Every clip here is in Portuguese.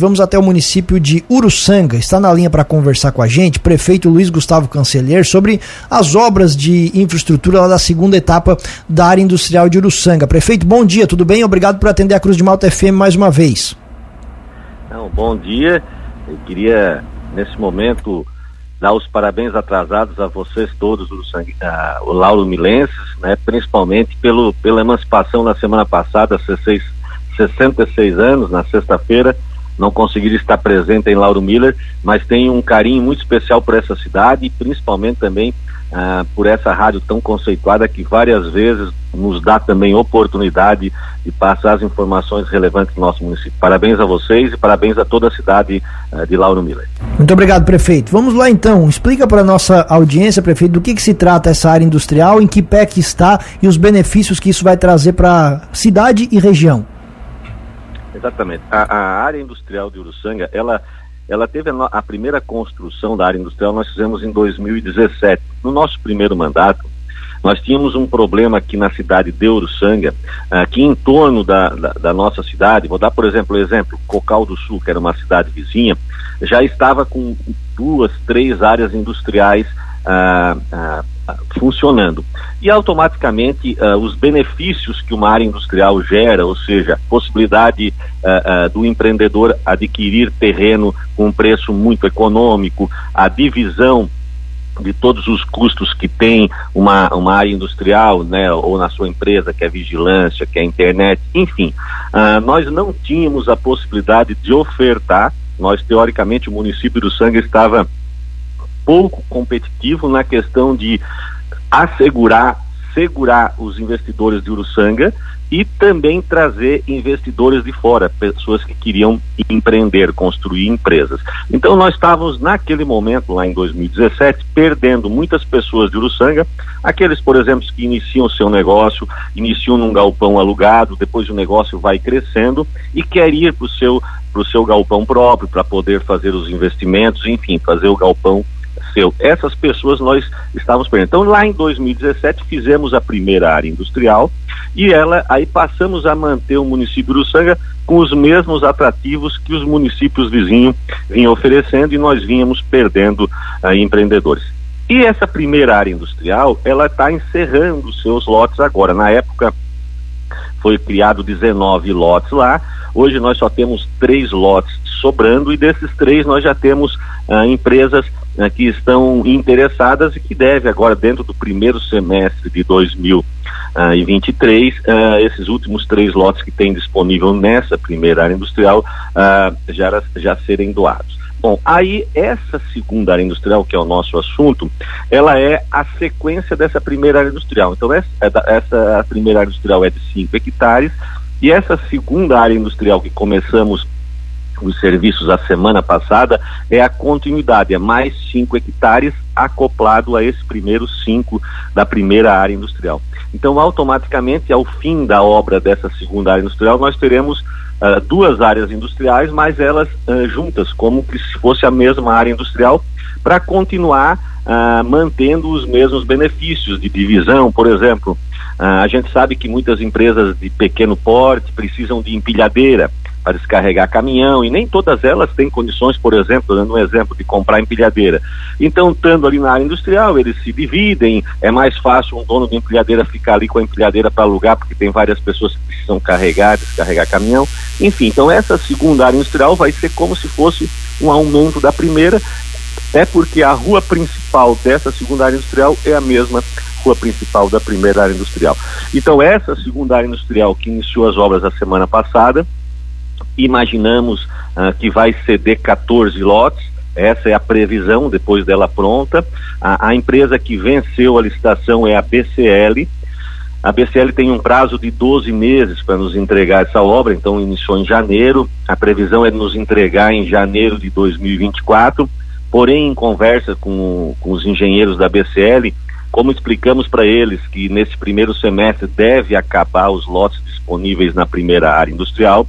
Vamos até o município de Uruçanga. Está na linha para conversar com a gente, prefeito Luiz Gustavo Canceler, sobre as obras de infraestrutura lá da segunda etapa da área industrial de Uruçanga. Prefeito, bom dia, tudo bem? Obrigado por atender a Cruz de Malta FM mais uma vez. Não, bom dia. Eu queria, nesse momento, dar os parabéns atrasados a vocês todos, Uruçanga, a, o Lauro Milenses, né, principalmente pelo, pela emancipação na semana passada, 66, 66 anos, na sexta-feira não conseguir estar presente em Lauro Miller, mas tenho um carinho muito especial por essa cidade e principalmente também ah, por essa rádio tão conceituada que várias vezes nos dá também oportunidade de passar as informações relevantes do nosso município. Parabéns a vocês e parabéns a toda a cidade ah, de Lauro Miller. Muito obrigado, prefeito. Vamos lá então, explica para a nossa audiência, prefeito, do que, que se trata essa área industrial, em que pé que está e os benefícios que isso vai trazer para a cidade e região. Exatamente. A, a, área industrial de Uruçanga, ela, ela teve a, a, primeira construção da área industrial, nós fizemos em 2017. No nosso primeiro mandato, nós tínhamos um problema aqui na cidade de Uruçanga, aqui em torno da, da, da nossa cidade, vou dar, por exemplo, o exemplo, Cocal do Sul, que era uma cidade vizinha, já estava com duas, três áreas industriais ah, ah, funcionando. E automaticamente uh, os benefícios que uma área industrial gera, ou seja, possibilidade uh, uh, do empreendedor adquirir terreno com um preço muito econômico, a divisão de todos os custos que tem uma, uma área industrial, né, ou na sua empresa, que é vigilância, que é internet, enfim, nós não tínhamos a possibilidade de ofertar, nós teoricamente o município do Sangue estava pouco competitivo na questão de assegurar, segurar os investidores de Uruçanga e também trazer investidores de fora, pessoas que queriam empreender, construir empresas. Então nós estávamos naquele momento, lá em 2017, perdendo muitas pessoas de Uruçanga, aqueles, por exemplo, que iniciam seu negócio, iniciam num galpão alugado, depois o negócio vai crescendo e quer ir para o seu, seu galpão próprio para poder fazer os investimentos, enfim, fazer o galpão aconteceu? Essas pessoas nós estávamos perdendo. Então, lá em 2017, fizemos a primeira área industrial e ela aí passamos a manter o município do Sanga com os mesmos atrativos que os municípios vizinhos vinham oferecendo e nós vínhamos perdendo uh, empreendedores. E essa primeira área industrial, ela está encerrando seus lotes agora. Na época, foi criado 19 lotes lá. Hoje nós só temos três lotes sobrando e desses três nós já temos uh, empresas uh, que estão interessadas e que deve agora dentro do primeiro semestre de 2023 uh, ah, esses últimos três lotes que tem disponível nessa primeira área industrial já, já serem doados. Bom, aí essa segunda área industrial, que é o nosso assunto, ela é a sequência dessa primeira área industrial. Então, essa, é essa primeira área industrial é de 5 hectares, e essa segunda área industrial que começamos os serviços a semana passada é a continuidade, é mais 5 hectares acoplado a esse primeiro 5 da primeira área industrial. Então, automaticamente, ao fim da obra dessa segunda área industrial, nós teremos uh, duas áreas industriais, mas elas uh, juntas, como se fosse a mesma área industrial, para continuar uh, mantendo os mesmos benefícios de divisão, por exemplo. a gente sabe que muitas empresas de pequeno porte precisam de empilhadeira para descarregar caminhão e nem todas elas têm condições, por exemplo, dando um exemplo de comprar empilhadeira. Então, estando ali na área industrial, eles se dividem, é mais fácil um dono de empilhadeira ficar ali com a empilhadeira para alugar, porque tem várias pessoas que precisam carregar, descarregar caminhão. Enfim, então essa segunda área industrial vai ser como se fosse um aumento da primeira, é porque a rua principal dessa segunda área industrial é a mesma rua principal da primeira área industrial. Então, essa segunda área industrial que iniciou as obras a semana passada, imaginamos uh, que vai ceder 14 lotes, essa é a previsão depois dela pronta. A, a, empresa que venceu a licitação é a BCL. A BCL tem um prazo de 12 meses para nos entregar essa obra, então iniciou em janeiro. A previsão é nos entregar em janeiro de 2024. Porém, em conversa com, com os engenheiros da BCL, como explicamos para eles que nesse primeiro semestre deve acabar os lotes disponíveis na primeira área industrial,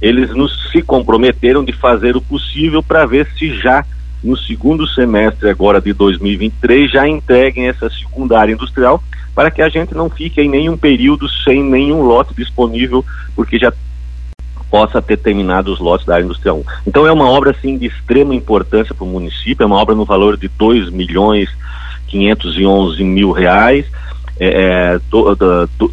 eles nos se comprometeram de fazer o possível para ver se já no segundo semestre agora de 2023 já entreguem essa segunda área industrial para que a gente não fique em nenhum período sem nenhum lote disponível, porque já possa ter terminado os lotes da área industrial 1. Então é uma obra assim de extrema importância para o município, é uma obra no valor de 2 milhões 511 mil reais, é,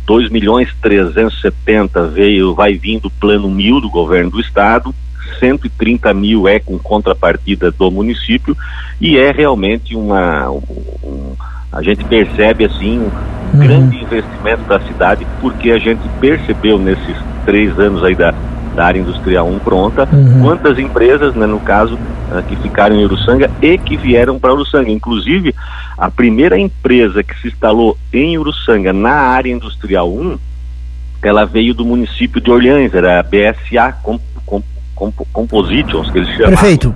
2 milhões 370 veio, vai vindo plano mil do governo do estado, 130 mil é com contrapartida do município e é realmente uma um, um, a gente percebe assim um uhum. grande investimento da cidade porque a gente percebeu nesses três anos aí da, da área industrial 1 pronta, uhum. quantas empresas, né, no caso, uh, que ficaram em Uruçanga e que vieram para Uruçanga. Inclusive, a primeira empresa que se instalou em Uruçanga na área industrial 1, ela veio do município de Orleans, era a BSA Comp Comp Comp Compositions, que eles chamam. Prefeito,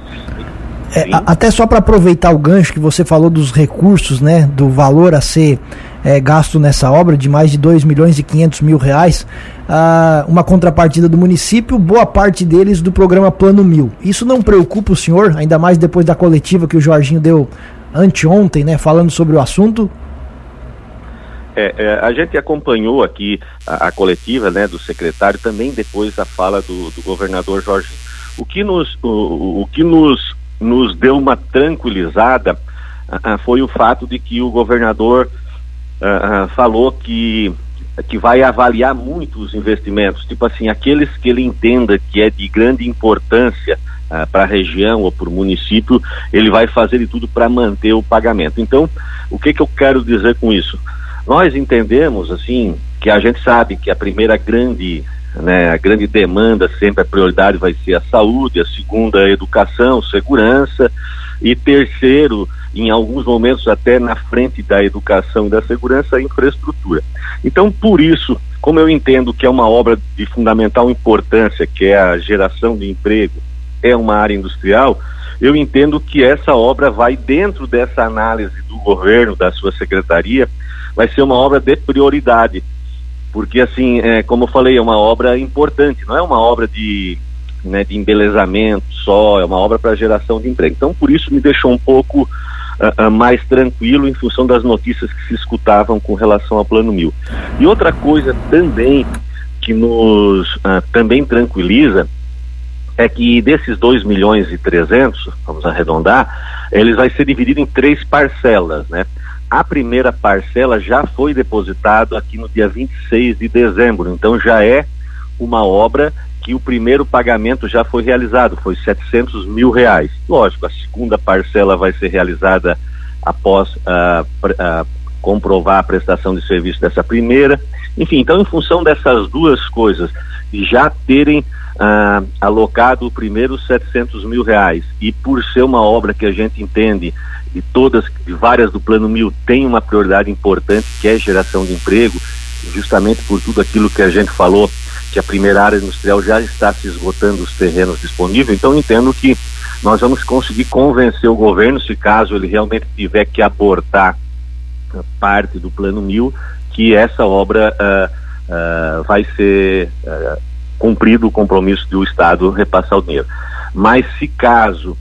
é, até só para aproveitar o gancho que você falou dos recursos, né, do valor a ser é, gasto nessa obra de mais de 2 milhões e 500 mil reais, ah, uma contrapartida do município, boa parte deles do programa Plano Mil. Isso não preocupa o senhor, ainda mais depois da coletiva que o Jorginho deu anteontem, né, falando sobre o assunto? É, é, a gente acompanhou aqui a, a, coletiva né, do secretário, também depois a fala do, do governador Jorginho. O que nos, o, o que nos nos deu uma tranquilizada uh, foi o fato de que o governador uh, falou que que vai avaliar muito os investimentos, tipo assim, aqueles que ele entenda que é de grande importância uh, para a região ou para o município, ele vai fazer de tudo para manter o pagamento. Então, o que, que eu quero dizer com isso? Nós entendemos, assim, que a gente sabe que a primeira grande né? A grande demanda sempre, a prioridade vai ser a saúde, a segunda a educação, segurança e terceiro, em alguns momentos até na frente da educação e da segurança, a infraestrutura. Então, por isso, como eu entendo que é uma obra de fundamental importância, que é a geração de emprego, é uma área industrial, eu entendo que essa obra vai dentro dessa análise do governo, da sua secretaria, vai ser uma obra de prioridade porque assim, é, como eu falei, é uma obra importante, não é uma obra de, né, de embelezamento só, é uma obra para geração de emprego. Então, por isso me deixou um pouco uh, mais tranquilo em função das notícias que se escutavam com relação ao Plano Mil. E outra coisa também que nos uh, também tranquiliza é que desses 2 milhões e 300, vamos arredondar, eles vai ser dividido em três parcelas, né? A primeira parcela já foi depositada aqui no dia 26 de dezembro, então já é uma obra que o primeiro pagamento já foi realizado, foi 700 mil reais. Lógico, a segunda parcela vai ser realizada após uh, uh, comprovar a prestação de serviço dessa primeira. Enfim, então, em função dessas duas coisas, já terem uh, alocado o primeiro 700 mil reais e por ser uma obra que a gente entende e todas, várias do Plano Mil têm uma prioridade importante, que é geração de emprego, justamente por tudo aquilo que a gente falou, que a primeira área industrial já está se esgotando os terrenos disponíveis, então entendo que nós vamos conseguir convencer o governo, se caso ele realmente tiver que abortar parte do Plano Mil, que essa obra uh, uh, vai ser uh, cumprido o compromisso do Estado repassar o dinheiro. Mas se caso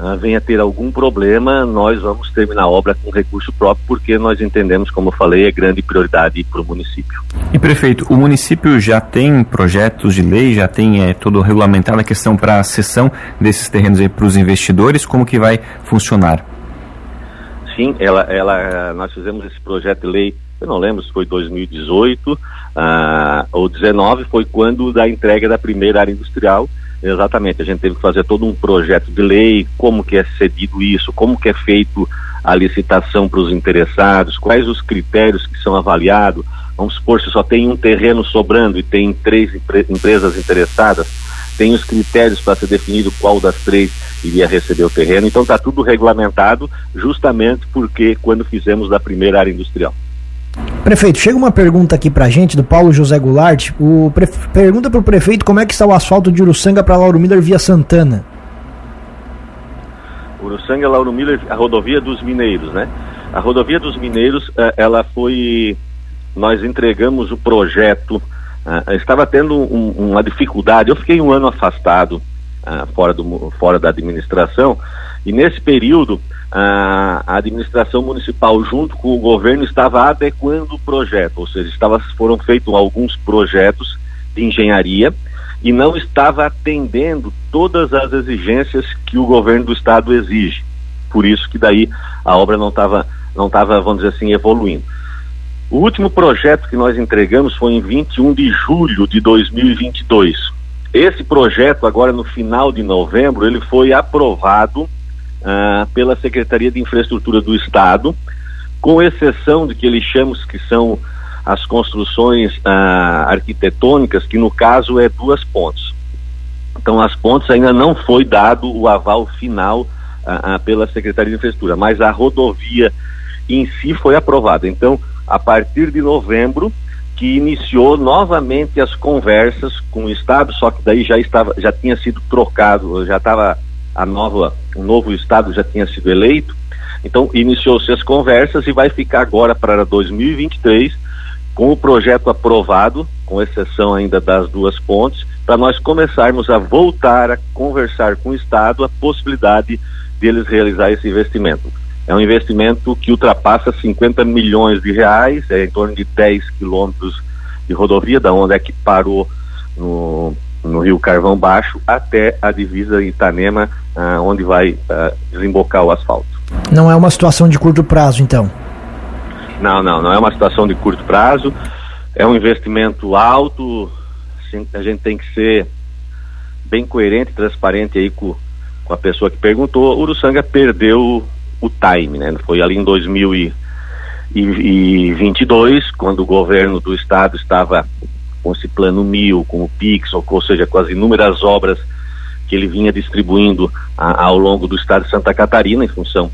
uh, venha ter algum problema, nós vamos terminar a obra com recurso próprio, porque nós entendemos, como eu falei, é grande prioridade para o município. E prefeito, o município já tem projetos de lei, já tem é, todo regulamentado a questão para a cessão desses terrenos para os investidores, como que vai funcionar? Sim, ela, ela, nós fizemos esse projeto de lei, eu não lembro se foi 2018 uh, ah, ou 19, foi quando da entrega da primeira área industrial, Exatamente, a gente teve que fazer todo um projeto de lei, como que é cedido isso, como que é feito a licitação para os interessados, quais os critérios que são avaliados. Vamos supor, se só tem um terreno sobrando e tem três empresas interessadas, tem os critérios para ser definido qual das três iria receber o terreno. Então está tudo regulamentado, justamente porque quando fizemos da primeira área industrial. Prefeito, chega uma pergunta aqui pra gente do Paulo José Goulart. O pre... Pergunta pro prefeito como é que está o asfalto de Uruçanga para Lauro Miller via Santana. Uruçanga, Lauro Miller, a rodovia dos Mineiros, né? A rodovia dos Mineiros, eh, ela foi. Nós entregamos o projeto. Uh, estava tendo um, uma dificuldade. Eu fiquei um ano afastado uh, fora, do, fora da administração e nesse período a, administração municipal, junto com o governo, estava adequando o projeto, ou seja, estava, foram feitos alguns projetos de engenharia e não estava atendendo todas as exigências que o governo do estado exige. Por isso que daí a obra não estava, não estava, vamos dizer assim, evoluindo. O último projeto que nós entregamos foi em 21 de julho de 2022. Esse projeto, agora no final de novembro, ele foi aprovado ah, pela Secretaria de Infraestrutura do Estado, com exceção de que eles chamam que são as construções ah, arquitetônicas, que no caso é duas pontes. Então, as pontes ainda não foi dado o aval final ah, pela Secretaria de Infraestrutura, mas a rodovia em si foi aprovada. Então, a partir de novembro, que iniciou novamente as conversas com o Estado, só que daí já estava, já tinha sido trocado, já estava a nova, o novo Estado já tinha sido eleito. Então, iniciou-se as conversas e vai ficar agora para 2023 com o projeto aprovado, com exceção ainda das duas pontes, para nós começarmos a voltar a conversar com o Estado a possibilidade deles realizar esse investimento. É um investimento que ultrapassa 50 milhões de reais, é em torno de 10 quilômetros de rodovia, da onde é que parou no, no Rio Carvão Baixo até a divisa Itanema, ah, onde vai ah, desembocar o asfalto. Não é uma situação de curto prazo, então? Não, não, não é uma situação de curto prazo. É um investimento alto. A gente tem que ser bem coerente, transparente aí com, com a pessoa que perguntou. Uruçanga perdeu o time, né? Foi ali em 2022, quando o governo do estado estava com esse plano mil, com o Pix, ou, seja, com as inúmeras obras que ele vinha distribuindo a, ao longo do estado de Santa Catarina, em função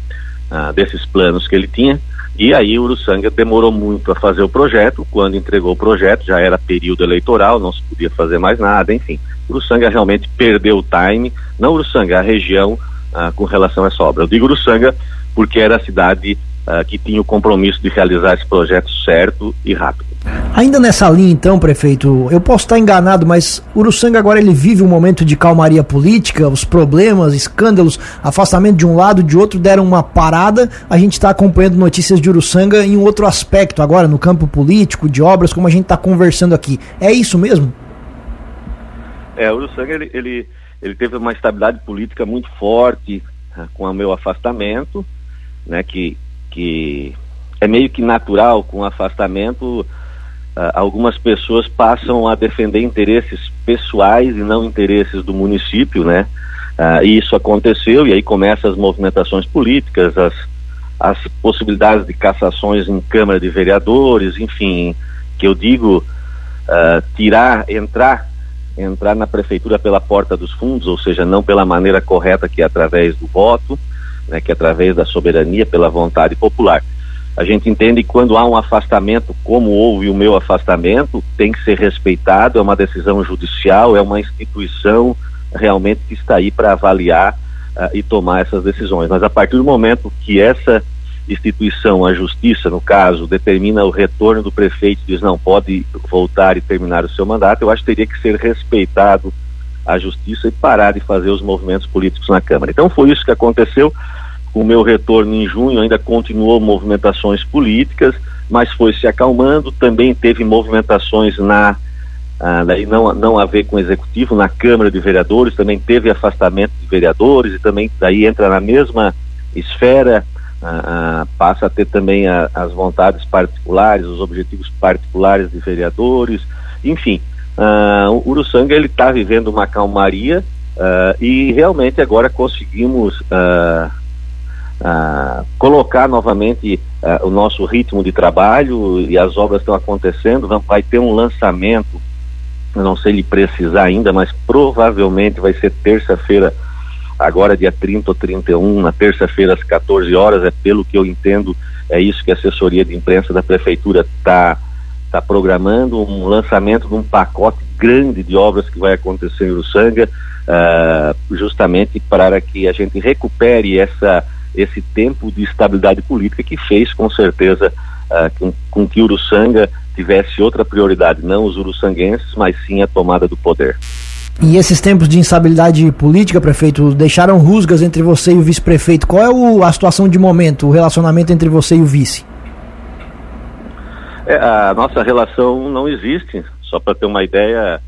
a, desses planos que ele tinha. E aí o Uruçanga demorou muito a fazer o projeto, quando entregou o projeto já era período eleitoral, não se podia fazer mais nada, enfim. Uruçanga realmente perdeu o time, não Uruçanga, a região ah, com relação a essa obra. Eu digo Uruçanga porque era a cidade ah, que tinha o compromisso de realizar esse projeto certo e rápido. Ainda nessa linha, então, prefeito, eu posso estar enganado, mas Uruçanga agora ele vive um momento de calmaria política, os problemas, escândalos, afastamento de um lado, de outro deram uma parada. A gente está acompanhando notícias de Uruçanga em um outro aspecto agora, no campo político, de obras, como a gente está conversando aqui. É isso mesmo? É, Uruçanga ele, ele, ele teve uma estabilidade política muito forte uh, com o meu afastamento, né, que, que é meio que natural com o afastamento, algumas pessoas passam a defender interesses pessoais e não interesses do município, né? Uh, e isso aconteceu e aí começam as movimentações políticas, as, as possibilidades de cassações em Câmara de Vereadores, enfim, que eu digo uh, tirar, entrar, entrar na prefeitura pela porta dos fundos, ou seja, não pela maneira correta que é através do voto, né, que é através da soberania, pela vontade popular. A gente entende que quando há um afastamento, como houve o meu afastamento, tem que ser respeitado, é uma decisão judicial, é uma instituição realmente que está aí para avaliar uh, e tomar essas decisões. Mas a partir do momento que essa instituição, a justiça, no caso, determina o retorno do prefeito, diz não pode voltar e terminar o seu mandato, eu acho que teria que ser respeitado a justiça e parar de fazer os movimentos políticos na Câmara. Então foi isso que aconteceu o meu retorno em junho ainda continuou movimentações políticas, mas foi se acalmando. Também teve movimentações na ah, não, não a ver com o executivo, na Câmara de Vereadores, também teve afastamento de vereadores e também daí entra na mesma esfera, ah, ah, passa a ter também a, as vontades particulares, os objetivos particulares de vereadores, enfim, ah, o Uruçanga ele está vivendo uma calmaria ah, e realmente agora conseguimos ah, ah, colocar novamente ah, o nosso ritmo de trabalho e as obras estão acontecendo. Vai ter um lançamento, não sei lhe precisar ainda, mas provavelmente vai ser terça-feira, agora dia 30 ou 31, na terça-feira às 14 horas, é pelo que eu entendo, é isso que a assessoria de imprensa da prefeitura está tá programando, um lançamento de um pacote grande de obras que vai acontecer em Uruçanga, uh, justamente para que a gente recupere essa esse tempo de estabilidade política que fez com certeza uh, com, com que Uruçanga tivesse outra prioridade, não os uruçanguenses, mas sim a tomada do poder. E esses tempos de instabilidade política, prefeito, deixaram rusgas entre você e o vice-prefeito. Qual é o, a situação de momento, o relacionamento entre você e o vice? É, a nossa relação não existe. Só para ter uma ideia,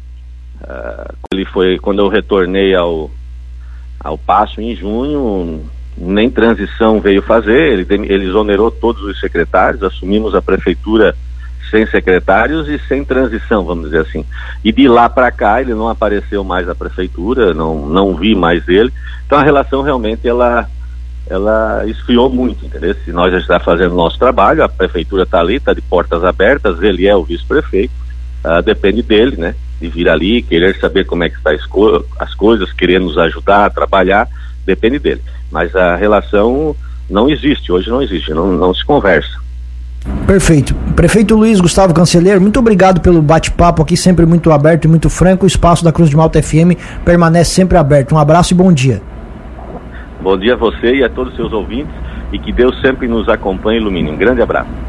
Uh, ele foi quando eu retornei ao ao passo em junho, nem transição veio fazer, ele, ele exonerou todos os secretários, assumimos a prefeitura sem secretários e sem transição, vamos dizer assim. E de lá para cá ele não apareceu mais na prefeitura, não, não vi mais ele. Então a relação realmente ela ela esfriou muito, entendeu? Se nós já está fazendo nosso trabalho, a prefeitura está ali, está de portas abertas, ele é o vice-prefeito, uh, depende dele, né? De vir ali, querer saber como é que está as, co as coisas, querer nos ajudar a trabalhar, depende dele. Mas a relação não existe, hoje não existe, não, não se conversa. Perfeito. Prefeito Luiz Gustavo Canceler, muito obrigado pelo bate-papo aqui, sempre muito aberto e muito franco. O espaço da Cruz de Malta FM permanece sempre aberto. Um abraço e bom dia. Bom dia a você e a todos os seus ouvintes e que Deus sempre nos acompanhe e ilumine. Um grande abraço.